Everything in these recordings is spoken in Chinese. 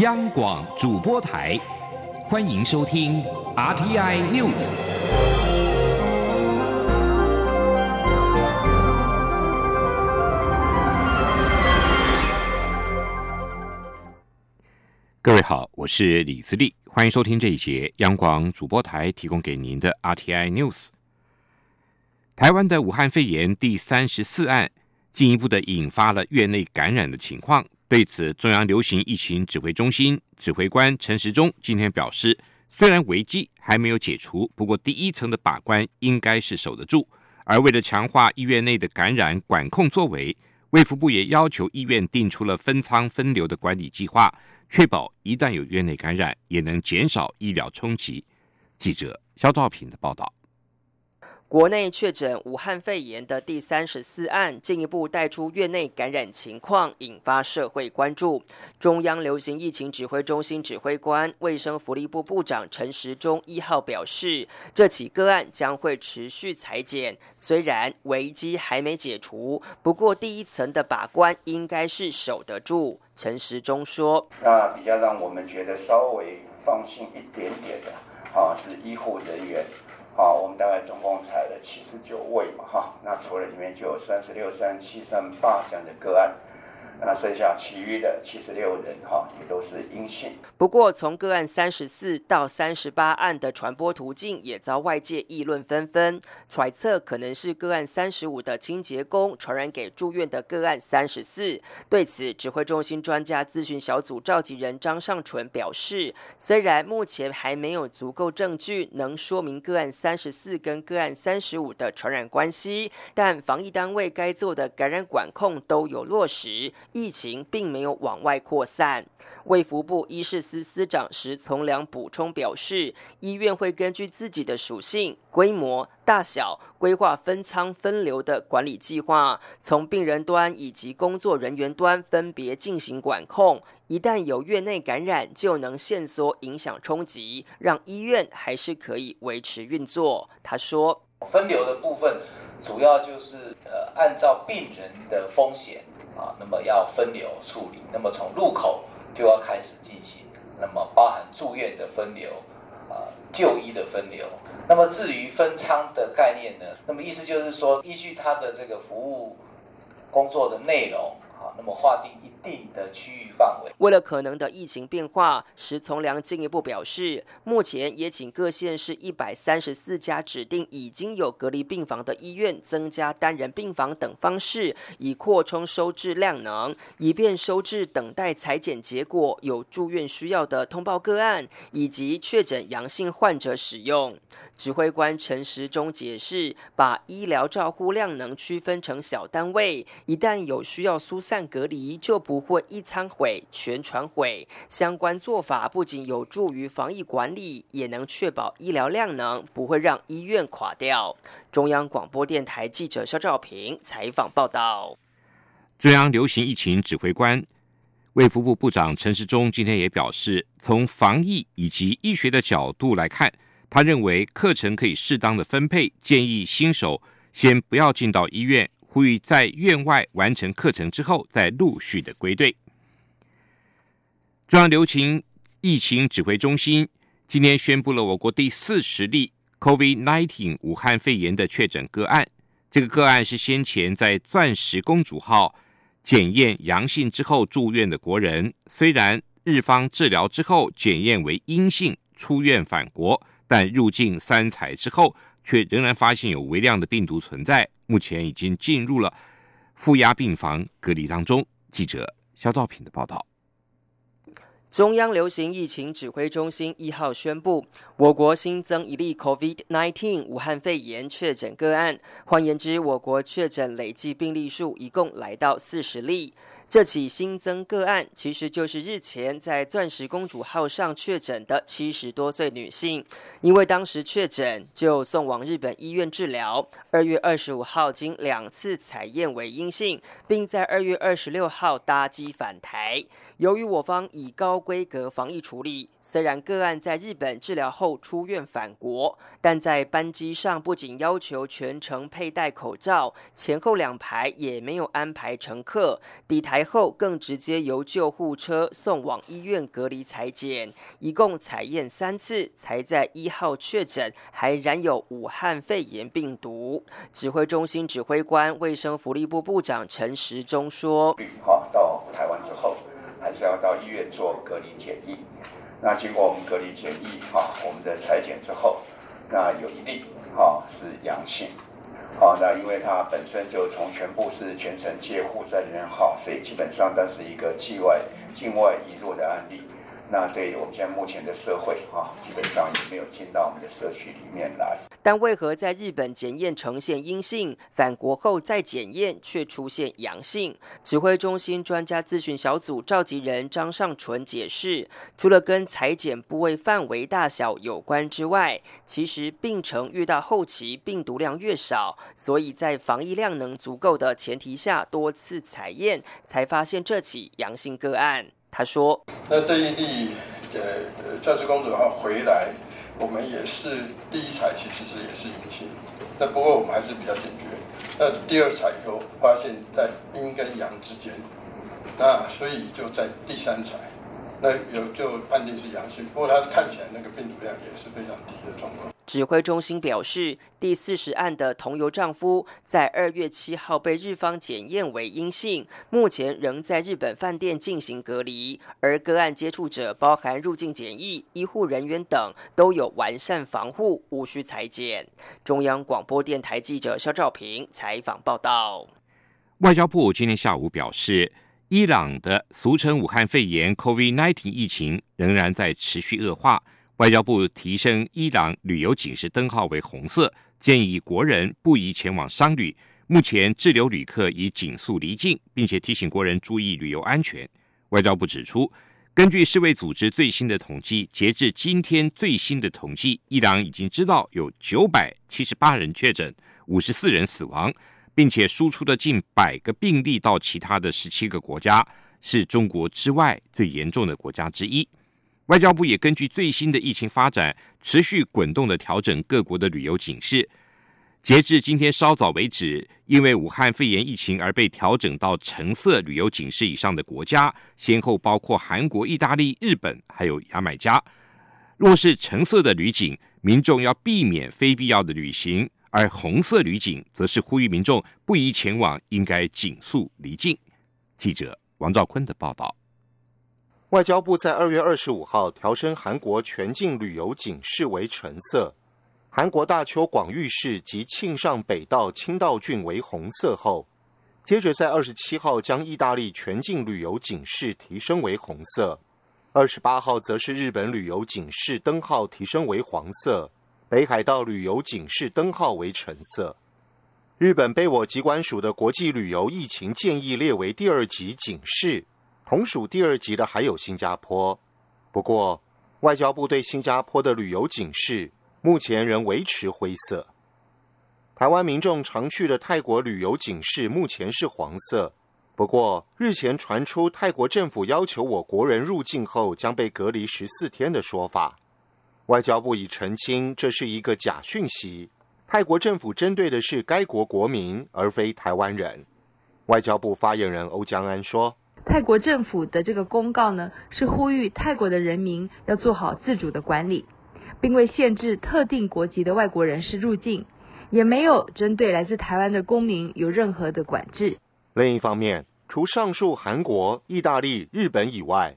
央广主播台，欢迎收听 RTI News。各位好，我是李自立，欢迎收听这一节央广主播台提供给您的 RTI News。台湾的武汉肺炎第三十四案，进一步的引发了院内感染的情况。对此，中央流行疫情指挥中心指挥官陈时中今天表示，虽然危机还没有解除，不过第一层的把关应该是守得住。而为了强化医院内的感染管控作为，卫福部也要求医院定出了分仓分流的管理计划，确保一旦有院内感染，也能减少医疗冲击。记者肖兆平的报道。国内确诊武汉肺炎的第三十四案，进一步带出院内感染情况，引发社会关注。中央流行疫情指挥中心指挥官、卫生福利部部长陈时中一号表示，这起个案将会持续裁剪。虽然危机还没解除，不过第一层的把关应该是守得住。陈时中说：“那比较让我们觉得稍微放心一点点的，啊，是医护人员。”啊，我们大概总共采了七十九位嘛，哈，那除了里面就有三十六、三七、三八这样的个案。那剩下其余的七十六人哈，也都是阴性。不过，从个案三十四到三十八案的传播途径也遭外界议论纷纷，揣测可能是个案三十五的清洁工传染给住院的个案三十四。对此，指挥中心专家咨询小组召集人张尚纯表示，虽然目前还没有足够证据能说明个案三十四跟个案三十五的传染关系，但防疫单位该做的感染管控都有落实。疫情并没有往外扩散。卫福部医事司司长石从良补充表示，医院会根据自己的属性、规模、大小，规划分仓分流的管理计划，从病人端以及工作人员端分别进行管控。一旦有院内感染，就能限缩影响冲击，让医院还是可以维持运作。他说，分流的部分主要就是呃，按照病人的风险。啊，那么要分流处理，那么从入口就要开始进行，那么包含住院的分流，啊，就医的分流。那么至于分仓的概念呢，那么意思就是说，依据他的这个服务工作的内容，啊，那么划定一定的区域范围。为了可能的疫情变化，石从良进一步表示，目前也请各县市一百三十四家指定已经有隔离病房的医院，增加单人病房等方式，以扩充收治量能，以便收治等待裁剪结果、有住院需要的通报个案以及确诊阳性患者使用。指挥官陈时中解释，把医疗照护量能区分成小单位，一旦有需要疏散隔离，就不会一餐毁全船毁。相关做法不仅有助于防疫管理，也能确保医疗量能不会让医院垮掉。中央广播电台记者肖兆平采访报道。中央流行疫情指挥官、卫福部部长陈时中今天也表示，从防疫以及医学的角度来看。他认为课程可以适当的分配，建议新手先不要进到医院，呼吁在院外完成课程之后再陆续的归队。中央流行疫情指挥中心今天宣布了我国第四十例 COVID-19 武汉肺炎的确诊个案，这个个案是先前在钻石公主号检验阳性之后住院的国人，虽然日方治疗之后检验为阴性，出院返国。但入境三采之后，却仍然发现有微量的病毒存在，目前已经进入了负压病房隔离当中。记者肖兆平的报道。中央流行疫情指挥中心一号宣布，我国新增一例 COVID-19 武汉肺炎确诊个案，换言之，我国确诊累计病例数一共来到四十例。这起新增个案其实就是日前在钻石公主号上确诊的七十多岁女性，因为当时确诊就送往日本医院治疗。二月二十五号经两次采验为阴性，并在二月二十六号搭机返台。由于我方以高规格防疫处理，虽然个案在日本治疗后出院返国，但在班机上不仅要求全程佩戴口罩，前后两排也没有安排乘客抵台。来后更直接由救护车送往医院隔离裁剪，一共采验三次，才在一号确诊还染有武汉肺炎病毒。指挥中心指挥官、卫生福利部部长陈时中说：“，到台湾之后，还是要到医院做隔离检疫。那经过我们隔离检疫，哈，我们的裁剪之后，那有一例，哈，是阳性。”好，那因为它本身就从全部是全程接护在人号，所以基本上它是一个境外境外遗落的案例。那对于我们现在目前的社会啊，基本上也没有进到我们的社区里面来。但为何在日本检验呈现阴性，返国后再检验却出现阳性？指挥中心专家咨询小组召集人张尚纯解释，除了跟裁剪部位范围大小有关之外，其实病程越到后期病毒量越少，所以在防疫量能足够的前提下，多次采验才发现这起阳性个案。他说：“那这一例，呃，教师公主号回来，我们也是第一采其实是也是阴性，那不过我们还是比较警觉。那第二采以后发现，在阴跟阳之间，那所以就在第三采，那有就判定是阳性，不过它看起来那个病毒量也是非常低的状况。”指挥中心表示，第四十案的同游丈夫在二月七号被日方检验为阴性，目前仍在日本饭店进行隔离。而个案接触者，包含入境检疫、医护人员等，都有完善防护，无需裁剪。中央广播电台记者肖兆平采访报道。外交部今天下午表示，伊朗的俗称武汉肺炎 （COVID-19） 疫情仍然在持续恶化。外交部提升伊朗旅游警示灯号为红色，建议国人不宜前往商旅。目前滞留旅客已紧速离境，并且提醒国人注意旅游安全。外交部指出，根据世卫组织最新的统计，截至今天最新的统计，伊朗已经知道有九百七十八人确诊，五十四人死亡，并且输出了近百个病例到其他的十七个国家，是中国之外最严重的国家之一。外交部也根据最新的疫情发展，持续滚动的调整各国的旅游警示。截至今天稍早为止，因为武汉肺炎疫情而被调整到橙色旅游警示以上的国家，先后包括韩国、意大利、日本，还有牙买加。若是橙色的旅警，民众要避免非必要的旅行；而红色旅警则是呼吁民众不宜前往，应该紧速离境。记者王兆坤的报道。外交部在二月二十五号调升韩国全境旅游警示为橙色，韩国大邱广域市及庆尚北道清道郡为红色后，接着在二十七号将意大利全境旅游警示提升为红色，二十八号则是日本旅游警示灯号提升为黄色，北海道旅游警示灯号为橙色。日本被我机关署的国际旅游疫情建议列为第二级警示。同属第二级的还有新加坡，不过外交部对新加坡的旅游警示目前仍维持灰色。台湾民众常去的泰国旅游警示目前是黄色，不过日前传出泰国政府要求我国人入境后将被隔离十四天的说法，外交部已澄清这是一个假讯息，泰国政府针对的是该国国民而非台湾人。外交部发言人欧江安说。泰国政府的这个公告呢，是呼吁泰国的人民要做好自主的管理，并未限制特定国籍的外国人士入境，也没有针对来自台湾的公民有任何的管制。另一方面，除上述韩国、意大利、日本以外，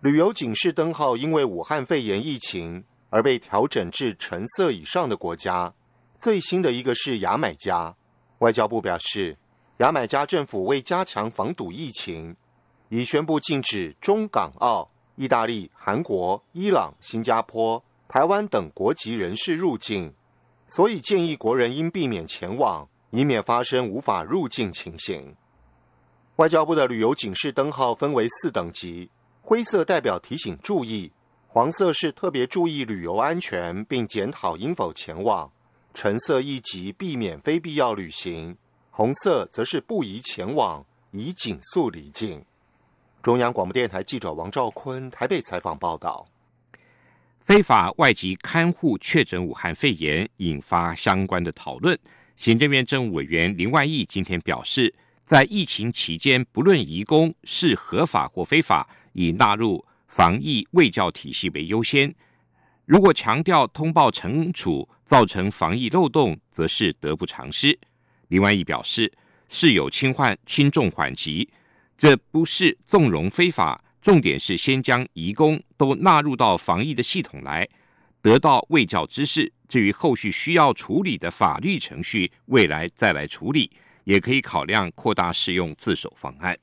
旅游警示灯号因为武汉肺炎疫情而被调整至橙色以上的国家，最新的一个是牙买加。外交部表示，牙买加政府为加强防堵疫情。已宣布禁止中港澳、意大利、韩国、伊朗、新加坡、台湾等国籍人士入境，所以建议国人应避免前往，以免发生无法入境情形。外交部的旅游警示灯号分为四等级，灰色代表提醒注意，黄色是特别注意旅游安全并检讨应否前往，橙色一级避免非必要旅行，红色则是不宜前往，以紧速离境。中央广播电台记者王兆坤台北采访报道：非法外籍看护确诊武汉肺炎，引发相关的讨论。行政院政务委员林万益今天表示，在疫情期间，不论移工是合法或非法，以纳入防疫卫教体系为优先。如果强调通报惩处造成防疫漏洞，则是得不偿失。另外一表示，事有轻患，轻重缓急，这不是纵容非法，重点是先将移工都纳入到防疫的系统来，得到卫教知识。至于后续需要处理的法律程序，未来再来处理，也可以考量扩大适用自首方案。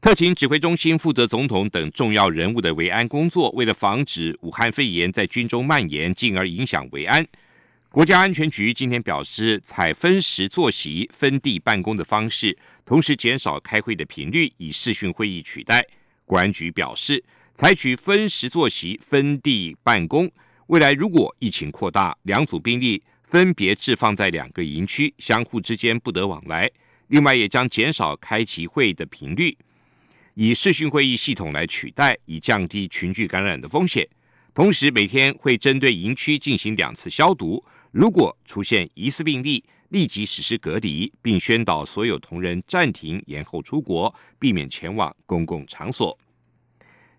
特勤指挥中心负责总统等重要人物的维安工作，为了防止武汉肺炎在军中蔓延，进而影响维安，国家安全局今天表示，采分时作息、分地办公的方式，同时减少开会的频率，以视讯会议取代。国安局表示，采取分时作息、分地办公。未来如果疫情扩大，两组兵力分别置放在两个营区，相互之间不得往来。另外，也将减少开集会的频率，以视讯会议系统来取代，以降低群聚感染的风险。同时，每天会针对营区进行两次消毒。如果出现疑似病例，立即实施隔离，并宣导所有同仁暂停延后出国，避免前往公共场所。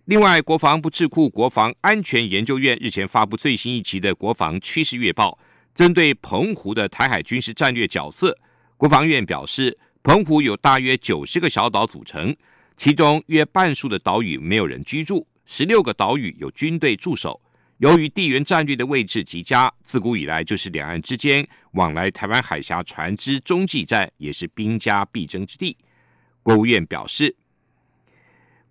另外，国防部智库国防安全研究院日前发布最新一期的《国防趋势月报》，针对澎湖的台海军事战略角色，国防院表示，澎湖有大约九十个小岛组成，其中约半数的岛屿没有人居住，十六个岛屿有军队驻守。由于地缘战略的位置极佳，自古以来就是两岸之间往来台湾海峡船只中继站，也是兵家必争之地。国务院表示。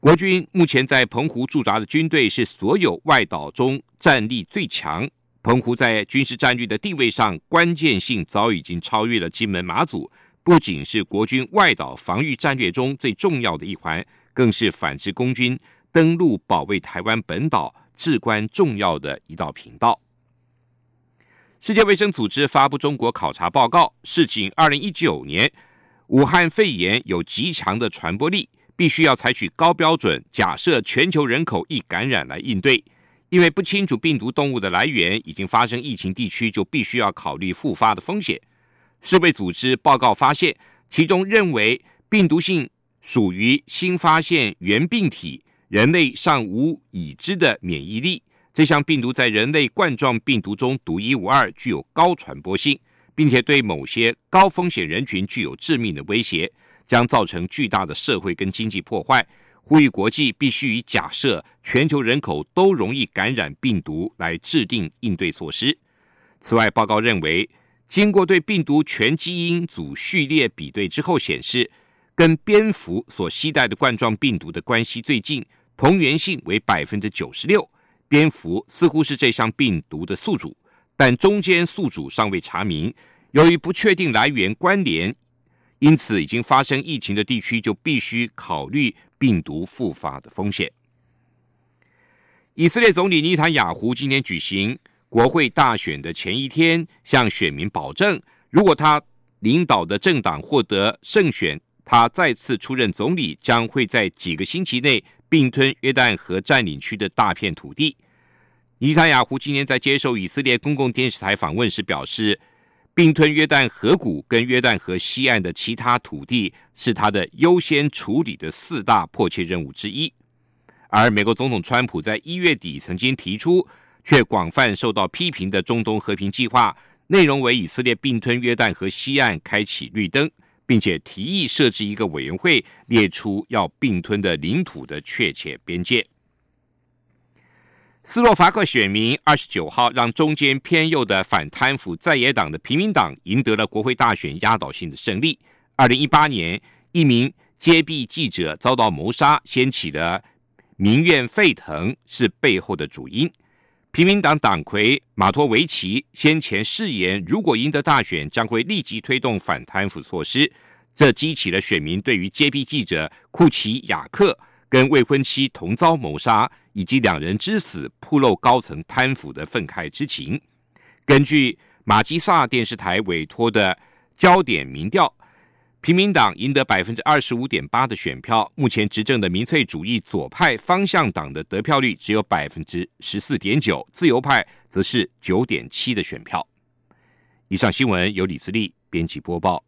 国军目前在澎湖驻扎的军队是所有外岛中战力最强。澎湖在军事战略的地位上关键性早已经超越了金门、马祖，不仅是国军外岛防御战略中最重要的一环，更是反制共军登陆、保卫台湾本岛至关重要的一道频道。世界卫生组织发布中国考察报告，示警二零一九年武汉肺炎有极强的传播力。必须要采取高标准，假设全球人口易感染来应对，因为不清楚病毒动物的来源，已经发生疫情地区就必须要考虑复发的风险。世卫组织报告发现，其中认为病毒性属于新发现原病体，人类尚无已知的免疫力。这项病毒在人类冠状病毒中独一无二，具有高传播性，并且对某些高风险人群具有致命的威胁。将造成巨大的社会跟经济破坏，呼吁国际必须以假设全球人口都容易感染病毒来制定应对措施。此外，报告认为，经过对病毒全基因组序列比对之后，显示跟蝙蝠所携带的冠状病毒的关系最近，同源性为百分之九十六。蝙蝠似乎是这项病毒的宿主，但中间宿主尚未查明，由于不确定来源关联。因此，已经发生疫情的地区就必须考虑病毒复发的风险。以色列总理尼坦雅胡今天举行国会大选的前一天，向选民保证，如果他领导的政党获得胜选，他再次出任总理，将会在几个星期内并吞约旦河占领区的大片土地。尼塔雅胡今天在接受以色列公共电视台访问时表示。并吞约旦河谷跟约旦河西岸的其他土地是他的优先处理的四大迫切任务之一，而美国总统川普在一月底曾经提出却广泛受到批评的中东和平计划，内容为以色列并吞约旦河西岸开启绿灯，并且提议设置一个委员会，列出要并吞的领土的确切边界。斯洛伐克选民二十九号让中间偏右的反贪腐在野党的平民党赢得了国会大选压倒性的胜利。二零一八年，一名揭弊记者遭到谋杀，掀起的民怨沸腾是背后的主因。平民党党魁马托维奇先前誓言，如果赢得大选，将会立即推动反贪腐措施，这激起了选民对于揭弊记者库奇雅克。跟未婚妻同遭谋杀，以及两人之死铺露高层贪腐的愤慨之情。根据马基萨电视台委托的焦点民调，平民党赢得百分之二十五点八的选票。目前执政的民粹主义左派方向党的得票率只有百分之十四点九，自由派则是九点七的选票。以上新闻由李自力编辑播报。